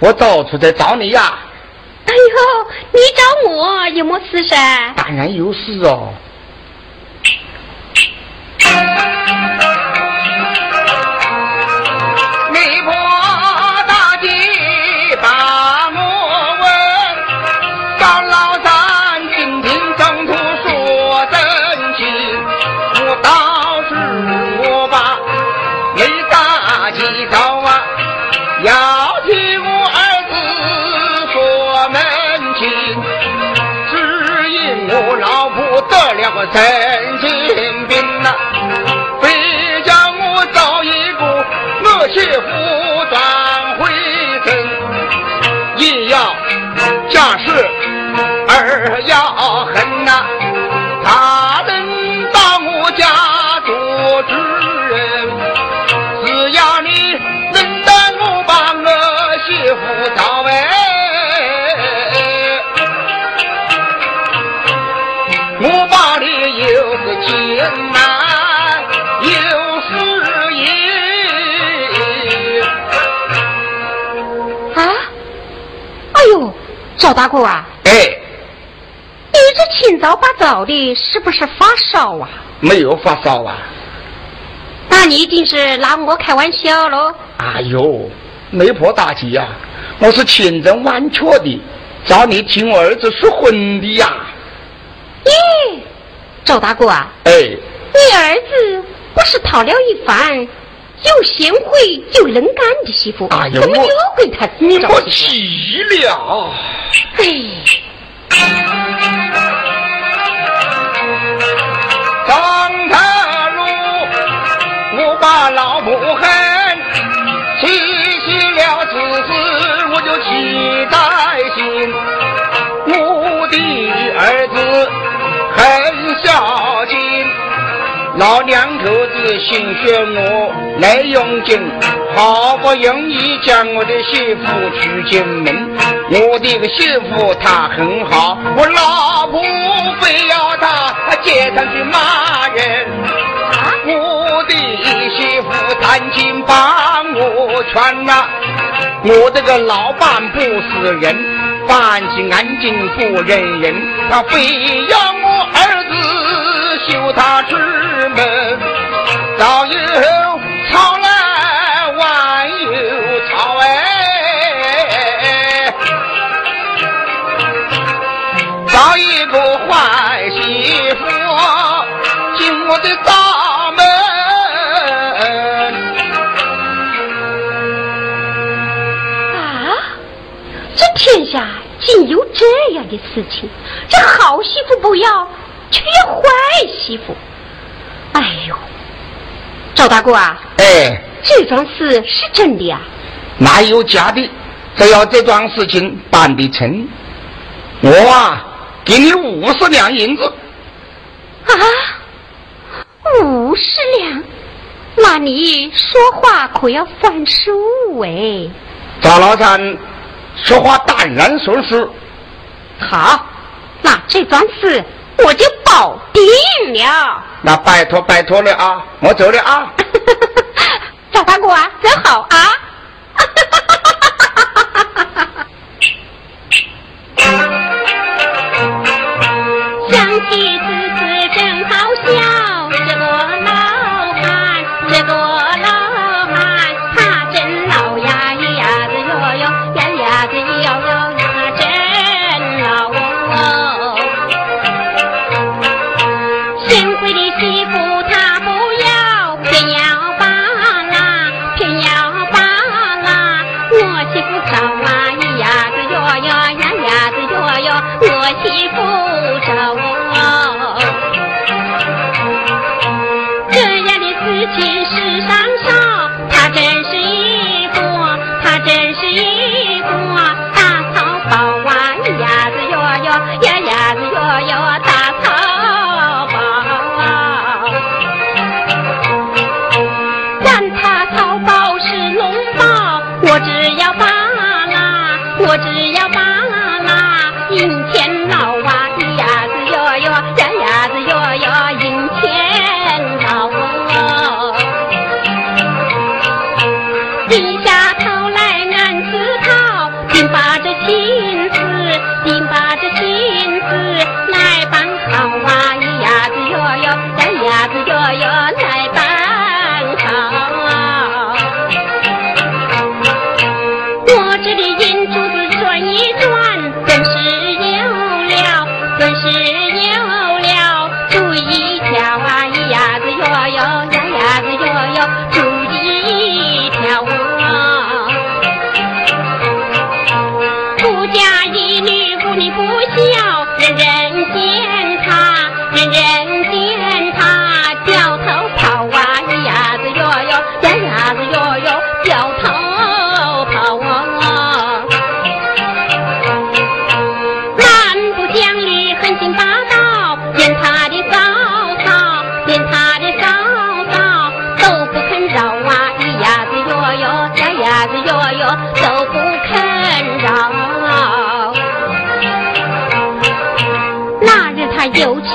我到处在找你呀。哎呦，你找我有么事噻？当然有事哦。我赵大哥啊，哎，你这清早八早的，是不是发烧啊？没有发烧啊，那你一定是拿我开玩笑喽？哎呦，媒婆大姐呀，我是千真万确的，找你听我儿子说婚的呀。咦，赵大哥啊，哎，你儿子不是讨了一番？又贤惠又能干的媳妇，怎么又给他你莫急了。哎，张大路，我把老母恨，提起了此事我就气在心。我的儿子很孝敬。老两口子心血我来用尽，好不容易将我的媳妇娶进门。我的个媳妇她很好，我老婆非要她接上去骂人。我的媳妇赶紧帮我劝呐，我这个老伴不是人，凡事安静不认人，他非要我儿子休他之。门早有吵来晚有吵哎，找一个坏媳妇进我的大门。啊，这天下竟有这样的事情！这好媳妇不要，却要坏媳妇。哎呦，赵大哥啊！哎，这桩事是真的呀？哪有假的？只要这桩事情办得成，我啊，给你五十两银子。啊，五十两？那你说话可要算数哎！赵老三说话淡然算数。好，那这桩事。我就保定了。那拜托拜托了啊，我走了啊。赵大哥啊，真好啊。人人见他，人人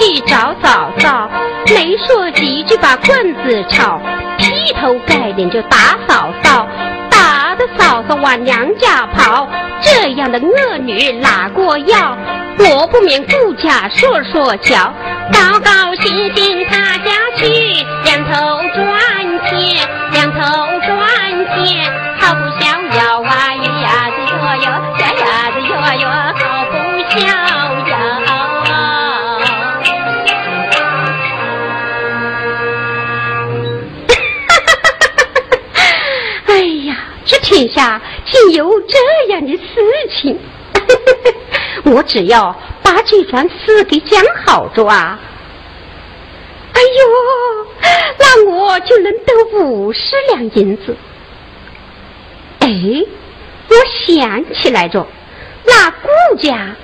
去找嫂嫂，没说几句把棍子吵，劈头盖脸就打嫂嫂，打的嫂嫂往娘家跑。这样的恶女哪过要？我不免顾家说说瞧，高高兴兴他家去，两头赚钱，两头赚钱，好不逍遥啊！一呀子哟哟，呀呀子哟哟，好不逍天下竟有这样的事情！我只要把这桩事给讲好着啊，哎呦，那我就能得五十两银子。哎，我想起来着，那顾家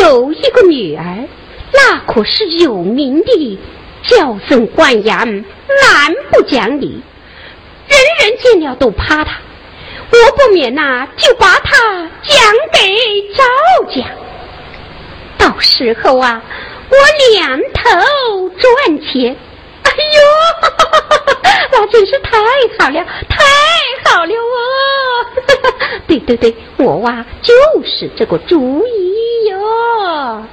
有一个女儿，那可是有名的娇生惯养、蛮不讲理，人人见了都怕她。我不免呐、就把它讲给赵家。到时候啊，我两头赚钱。哎呦，那真是太好了，太好了哦！对对对，我哇、就是这个主意哟。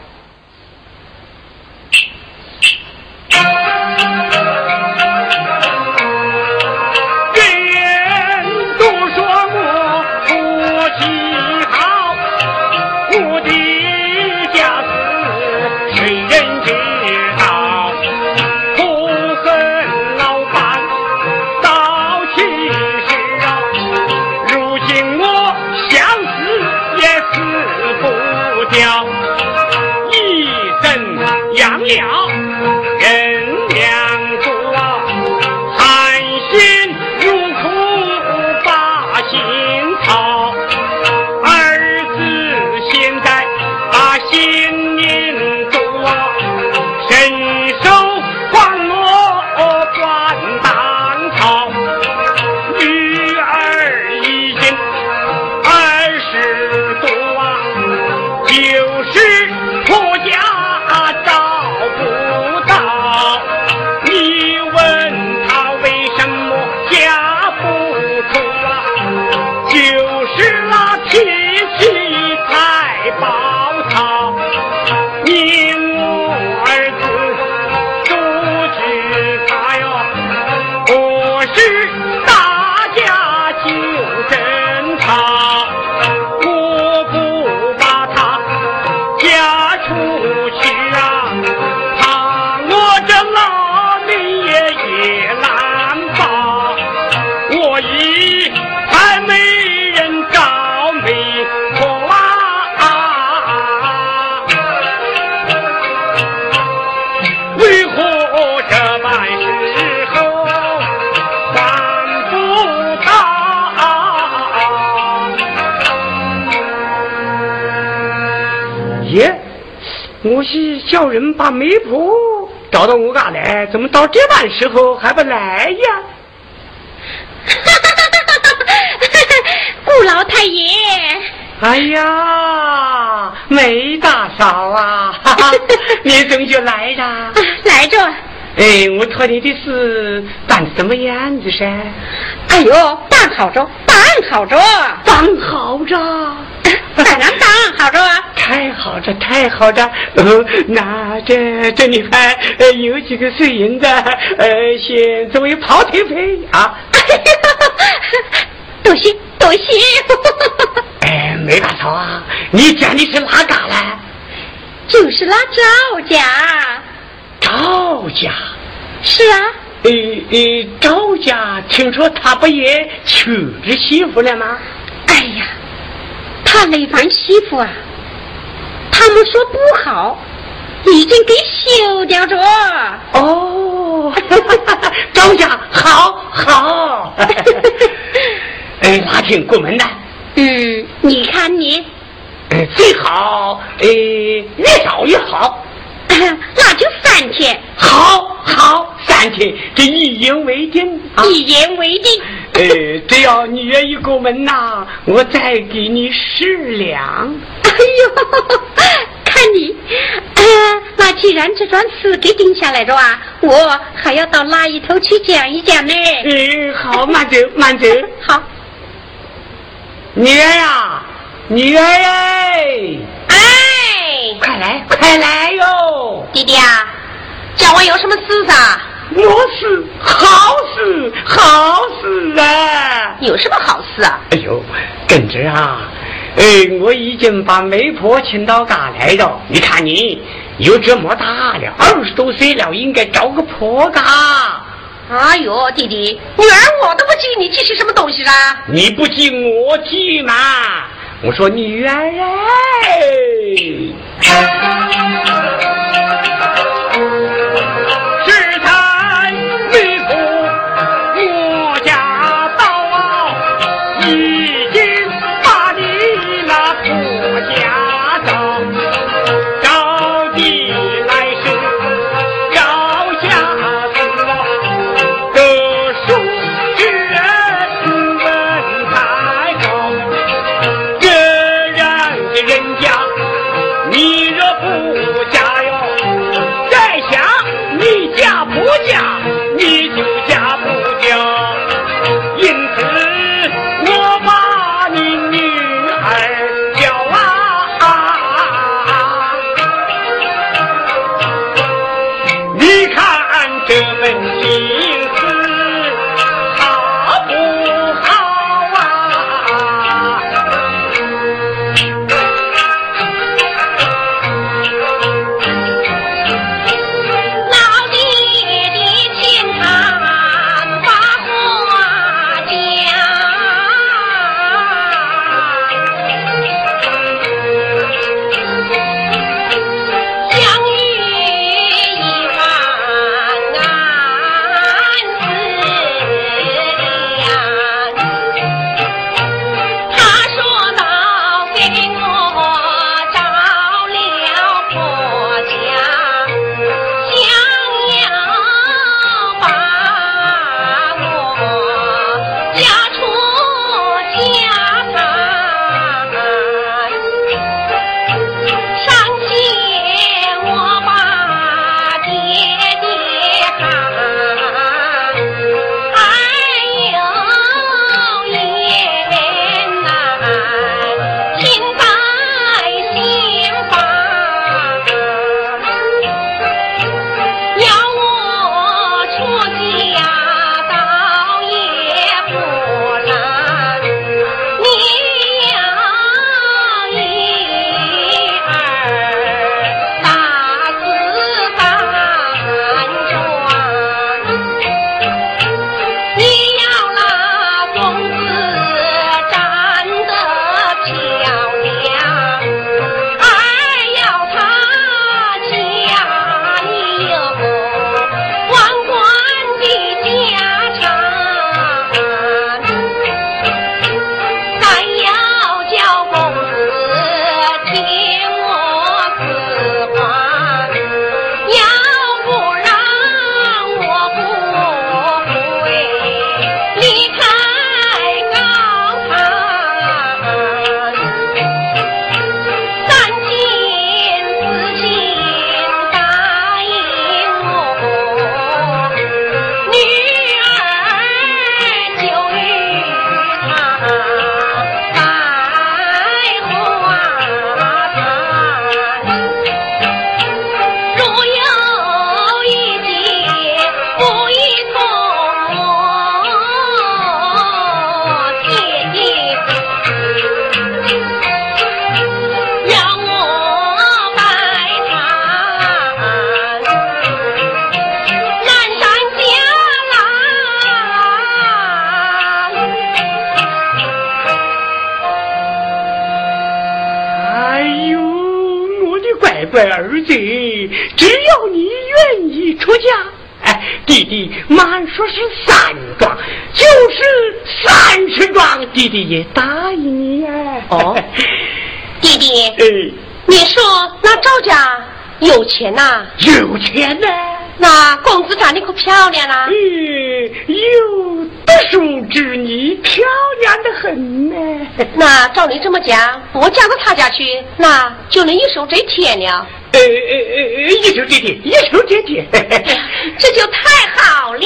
叫人把媒婆找到我家来，怎么到这般时候还不来呀？顾老太爷，哎呀，梅大嫂啊，哈哈，你怎么就来了？来着，哎，我托你的事办什么样子噻？哎呦，办好着，办好着，办好着，当然办好着啊！太好着，太好着。哦，那这这里还有几个碎银子，呃，先作为跑腿费啊。多谢多谢。哎，没办错啊，你讲的是哪嘎嘞？就是那赵家。赵家。是啊。呃呃，赵家听说他不也娶了媳妇了吗？哎呀，他那番媳妇啊，他们说不好，已经给修掉着。哦，张家好好。哎，那挺过门的。嗯，你看你。哎，最好哎，越早越好。那就三天，好好三天，这一言为定，一言为定。呃，只要你愿意过门呐，我再给你十两。哎呦，看你，呃，那既然这桩事给定下来了啊，我还要到那一头去讲一讲呢。嗯，好，慢走，慢走。好，女儿呀，女儿哎。快来，快来哟！弟弟啊，叫我有什么事噻？我是，好事，好事啊！有什么好事啊？哎呦，耿直啊，哎，我已经把媒婆请到家来了。你看你又这么大了，二十多岁了，应该找个婆家。哎呦，弟弟，女儿我都不记，你记些什么东西啦？你不记，我记嘛。我说你原来乖乖儿子，只要你愿意出家，哎，弟弟满说是三桩，就是三十桩，弟弟也答应你哎。哦，弟弟，哎，你说那赵家有钱呐？有钱呢。那公子长得可漂亮啦！嗯，有读书之女，漂亮的很呢。那照你这么讲，我嫁到他家去，那就能一手遮天了。呃呃呃，一手遮天，一手遮天，这就太好了。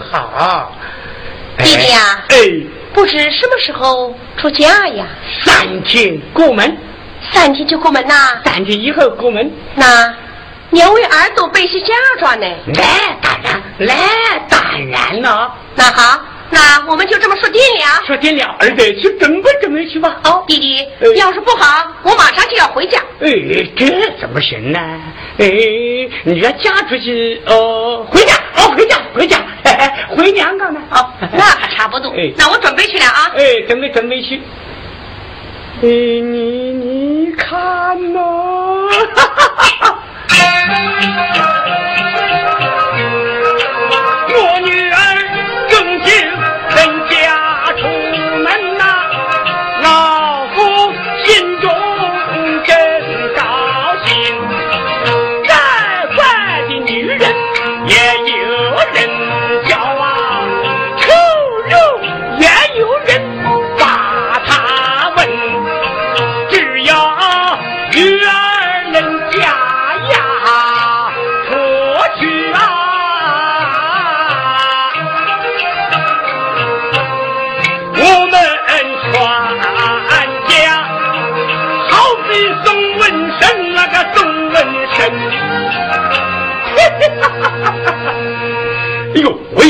好，弟弟呀，哎，不知什么时候出嫁呀？三天过门，三天就过门呐？三天以后过门。那两位儿子备些嫁妆呢？来，当然，来，当然了。那好，那我们就这么说定了。说定了，儿子去准备准备去吧。哦，弟弟，要是不好，我马上就要回家。哎，这怎么行呢？哎，你要嫁出去，哦，回家，哦，回家，回家。回娘家呢？哦，那还差不多。那我准备去了啊！哎，准备准备去。哎，你你看呐，我 女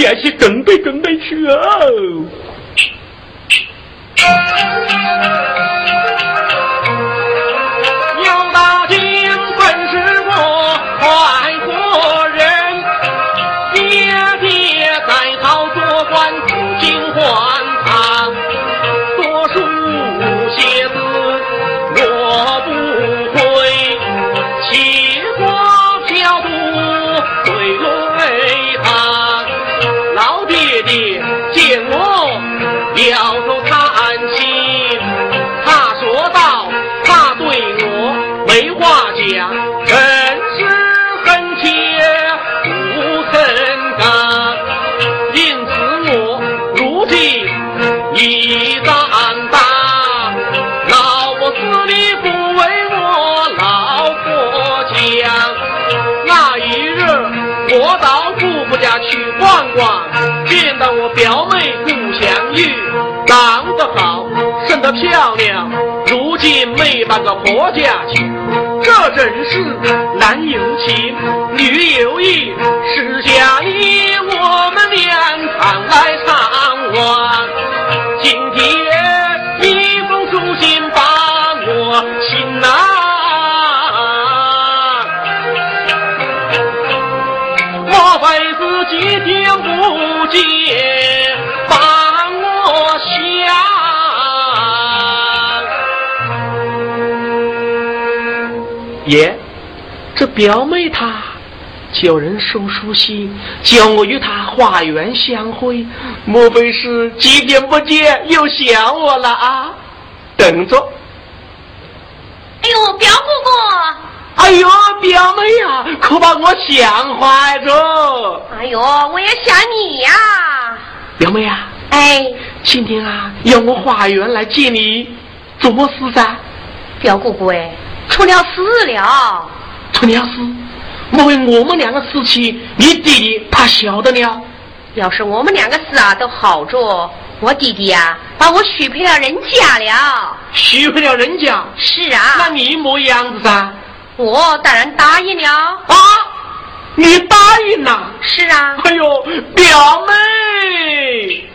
也去准备准备去哦。我表妹顾香玉长得好，生得漂亮，如今没半个婆家亲，这真是男有情，女有意，是家里我们两常来常往。今天几天不见？爷，这表妹她叫人送书信，叫我与她花园相会，莫非是几天不见又想我了啊？等着。哎呦，表姑姑！哎呦，表妹呀，可把我想坏着。哎呦，我也想你呀。表妹呀，哎，今天啊，要我花园来接你，做么事噻？表姑姑哎，出了事了。出了事？莫非我们两个事情，你弟弟怕晓得了？要是我们两个事啊都好着，我弟弟呀把我许配了人家了。许配了人家？是啊。那你么样子噻？我当然答应了啊！你答应了？是啊。哎呦，表妹。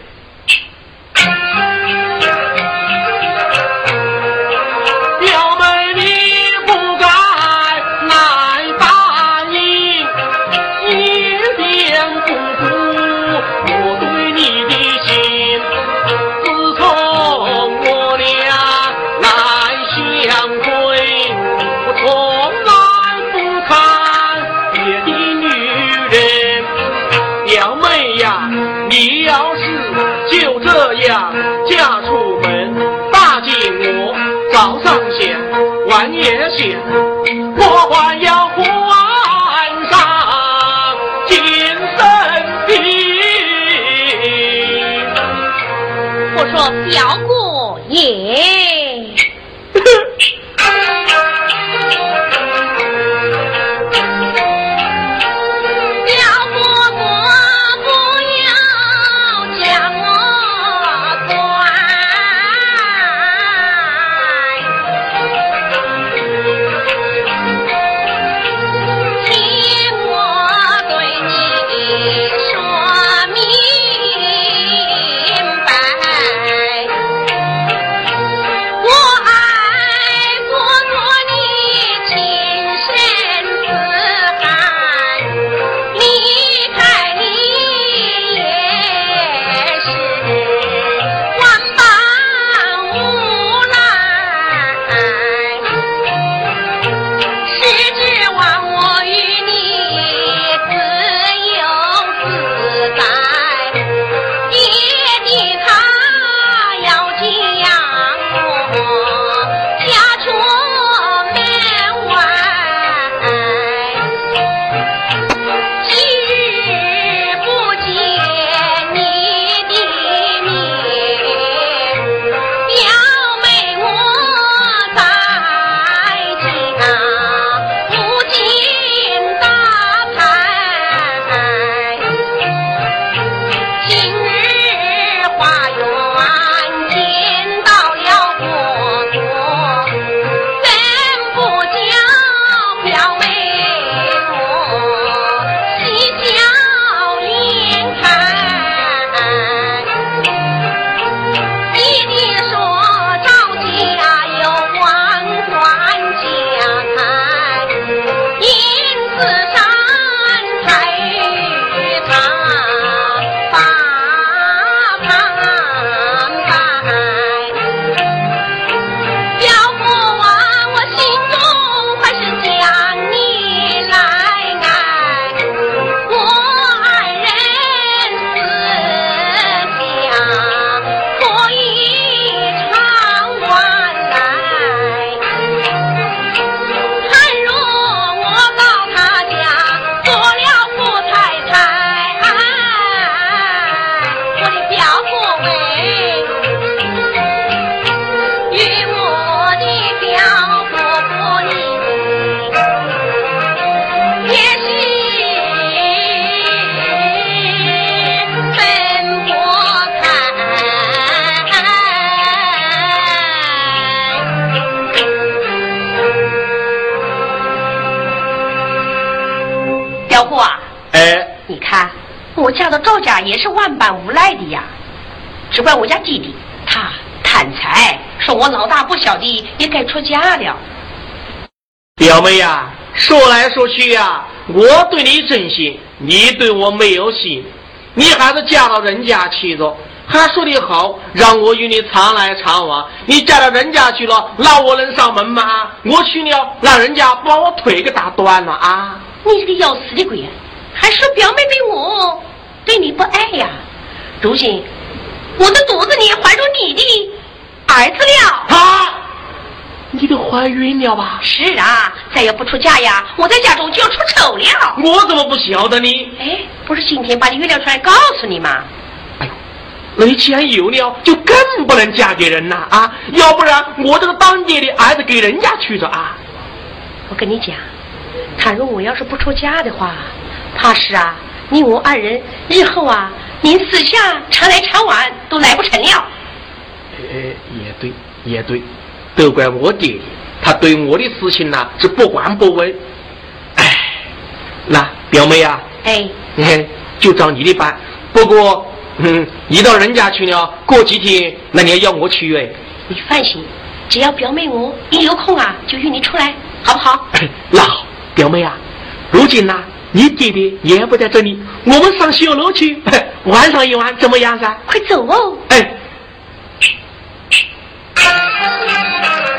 我老大不小的也该出嫁了。表妹呀，说来说去呀，我对你真心，你对我没有心，你还是嫁到人家去着。还说的好，让我与你常来常往。你嫁到人家去了，那我能上门吗？我去了，让人家把我腿给打断了啊！你这个要死的鬼，还说表妹对我对你不爱呀？如今我的肚子里怀着你的儿子了。啊！你都怀孕了吧？是啊，再要不出嫁呀，我在家中就要出丑了。我怎么不晓得呢？哎，不是今天把你约了出来告诉你吗？哎呦，那你既然有了，就更不能嫁给人呐啊！要不然我这个当爹的儿子给人家娶着啊！我跟你讲，倘若我要是不出嫁的话，怕是啊，你我二人日后啊，连四下常来常往都来不成了。哎，也对，也对。都怪我爹爹，他对我的事情呢是不管不问。哎，那表妹啊，哎，就照你的办。不过，嗯，你到人家去了，过几天那你要我去哎。你放心，只要表妹我一有空啊，就约你出来，好不好？那好，表妹啊，如今呢，你爹爹也不在这里，我们上小楼去玩上一玩，怎么样噻？快走哦！哎。老板呐！哎，老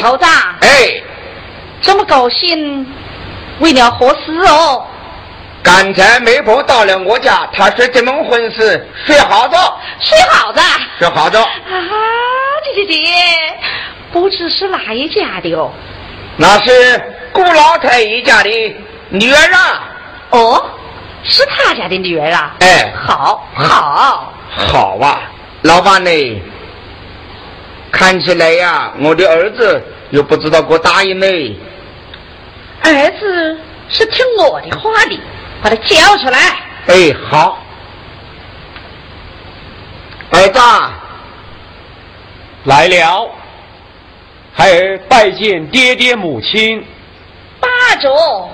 头子，哎，这么高兴，为了何事哦？刚才媒婆到了我家，她说这门婚事，睡好着，睡好着，睡好着。啊，姐姐姐，不知是哪一家的哦？那是顾老太一家的女儿啊。哦，是他家的女儿啊？哎，好，好，好啊，老板呢？看起来呀，我的儿子又不知道给我答应嘞。儿子是听我的话的，把他叫出来。哎，好。儿子来了，孩儿拜见爹爹母亲。霸着，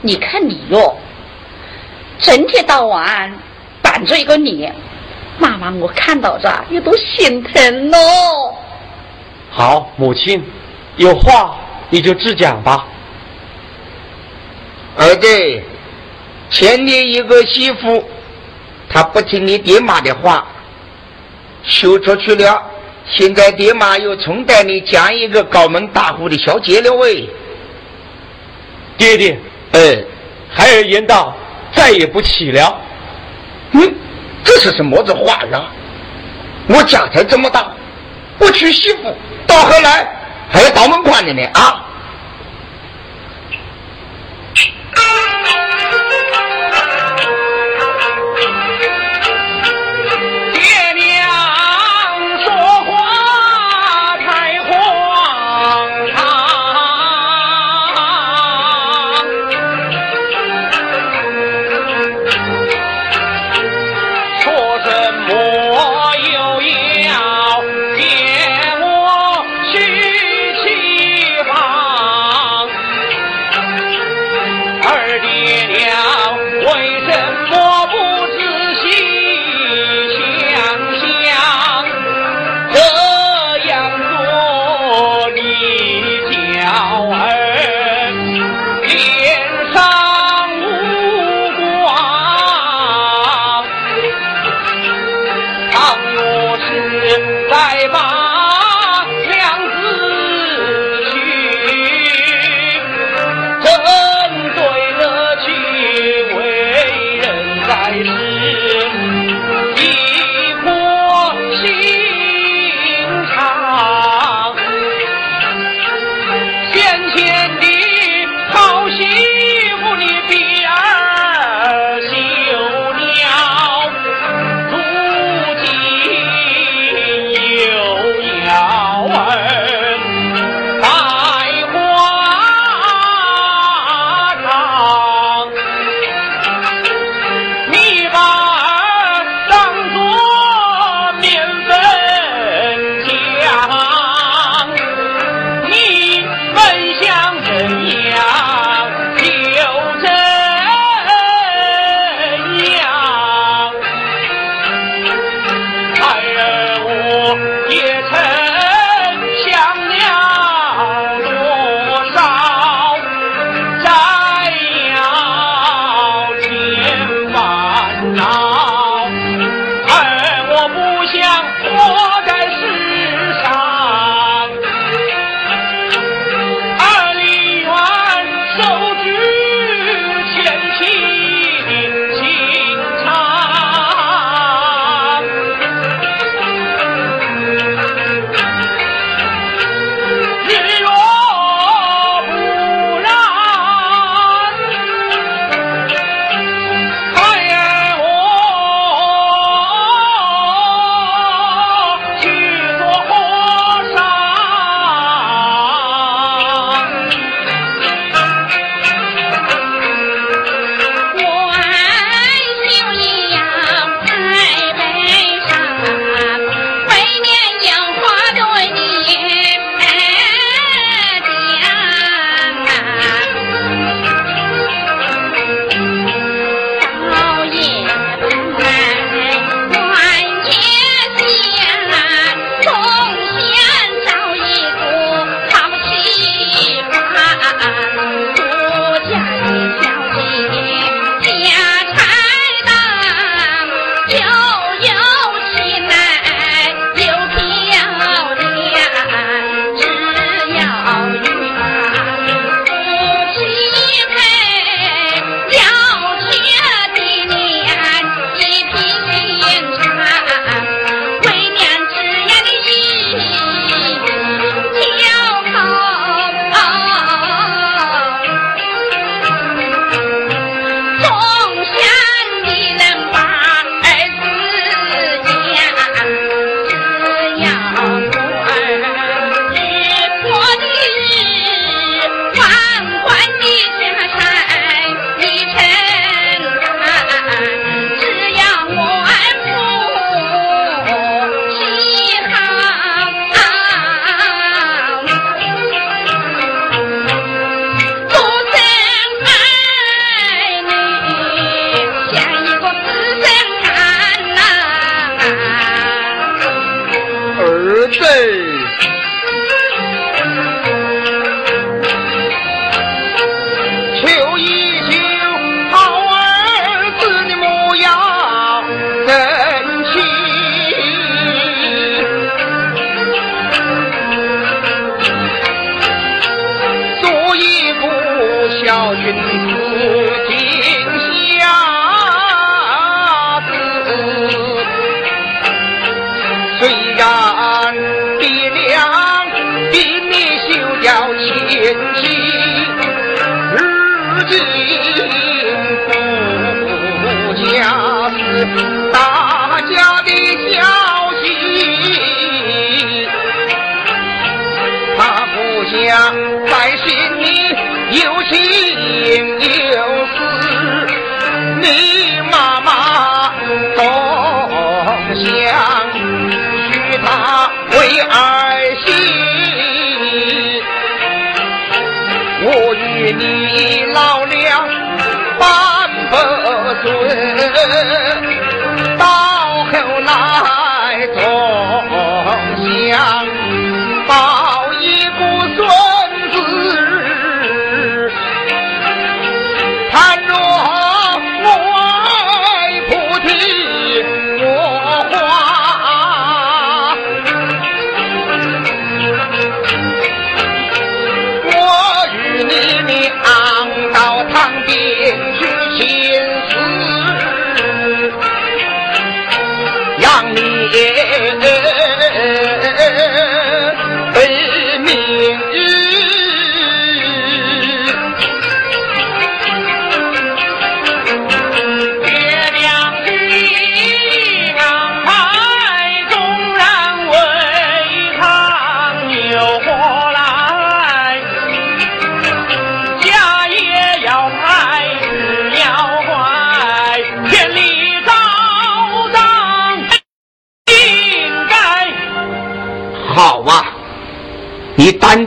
你看你哟，整天到晚板着一个脸。妈妈，我看到这也都心疼喽。好，母亲，有话你就直讲吧。儿子，前年一个媳妇，她不听你爹妈的话，休出去了。现在爹妈又重带你讲一个高门大户的小姐了喂。爹爹，哎，孩儿言道，再也不起了。嗯。这是什么子话呀？我家才这么大，不娶媳妇，到后来还要倒门关的呢啊！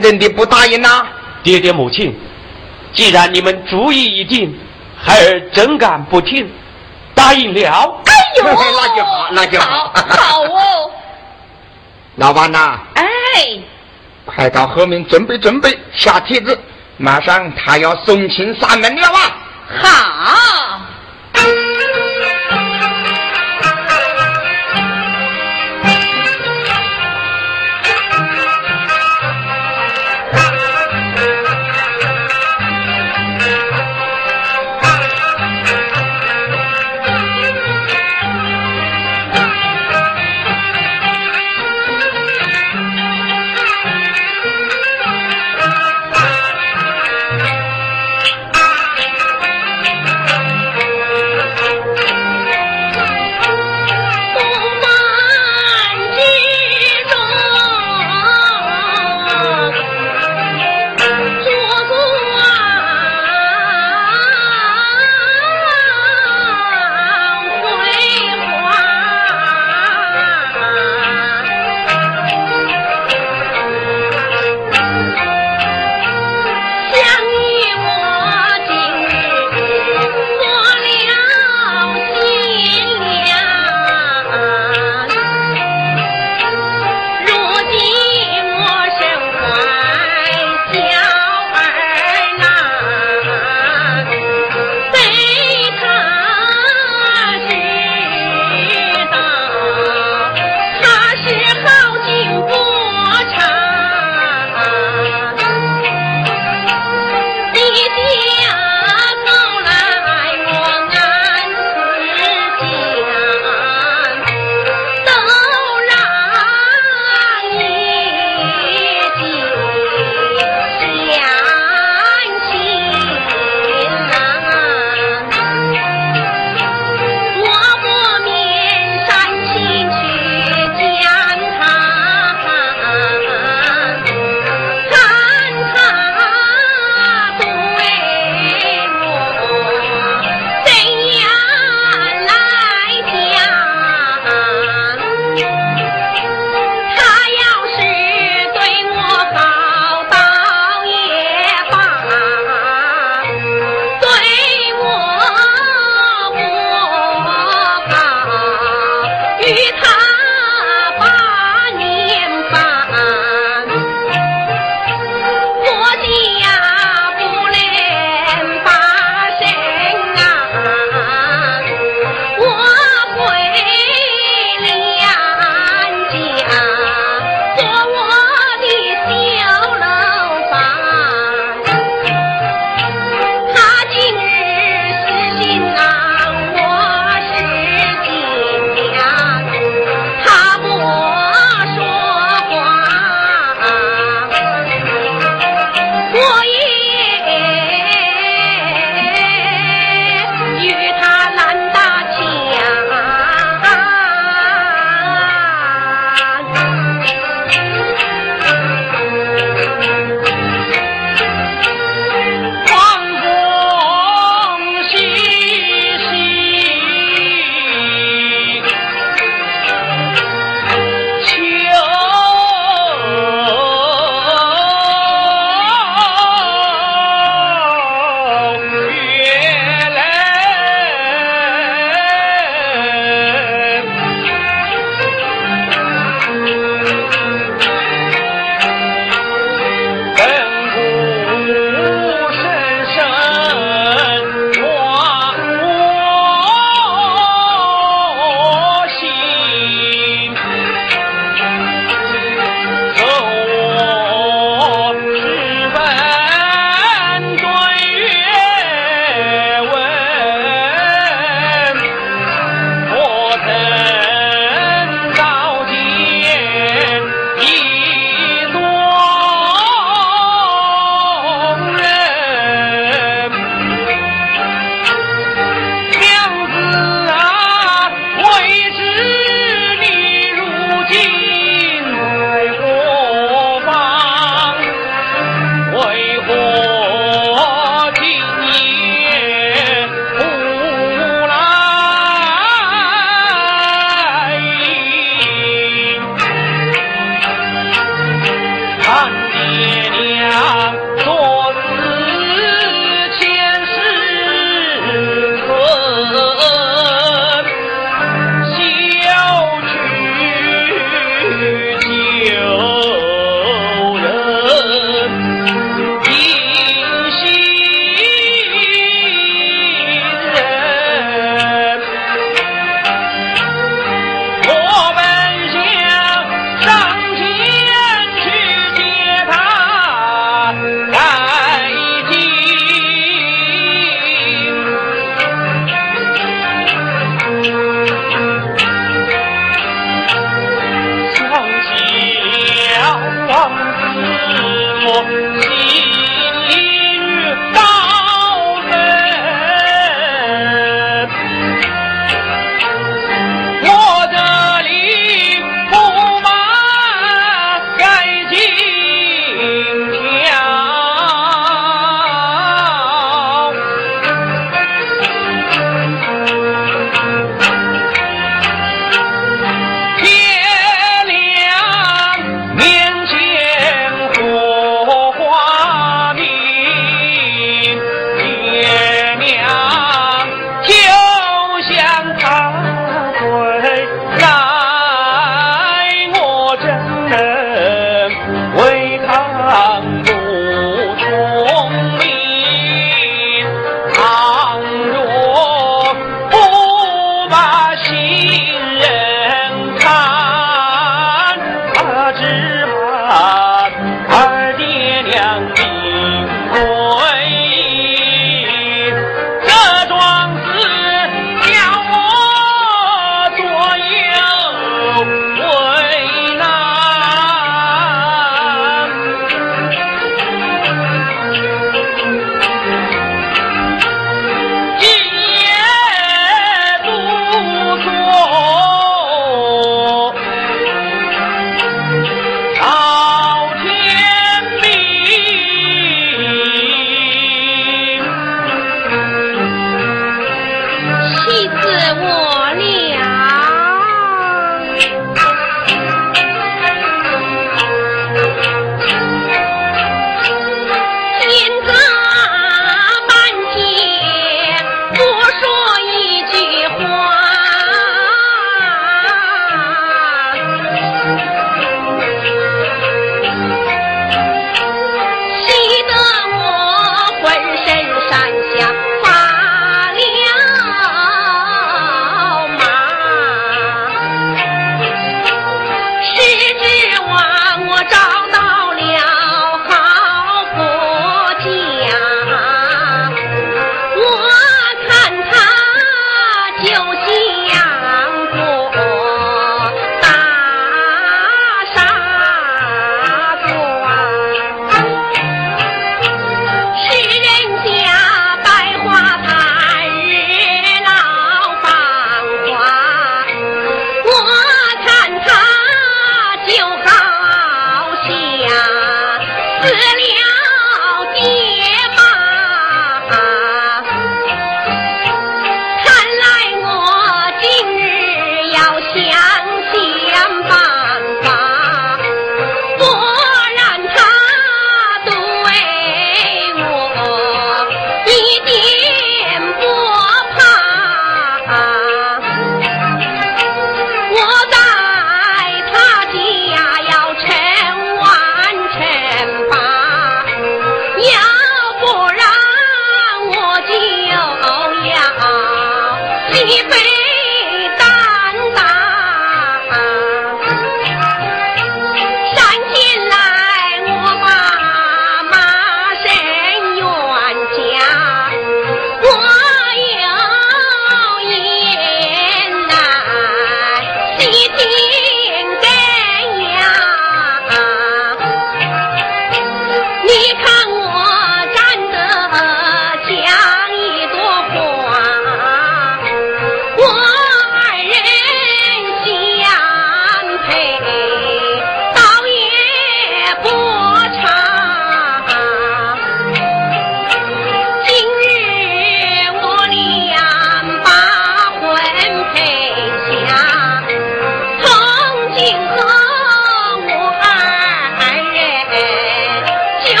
真的不答应呐？爹爹母亲，既然你们主意已定，孩儿怎敢不听？答应了。哎呦，那就好，那就好，好哦。老板呐，哎，快到后面准备准备，下帖子，马上他要送亲上门了啊！好。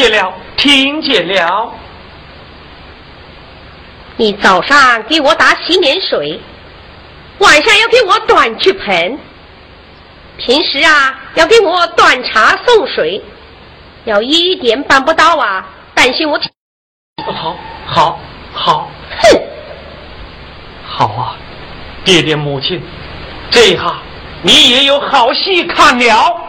见了，听见了。你早上给我打洗脸水，晚上要给我端去盆，平时啊要给我端茶送水，要一点办不到啊，担心我。好，好，好。哼，好啊，爹爹母亲，这下你也有好戏看了。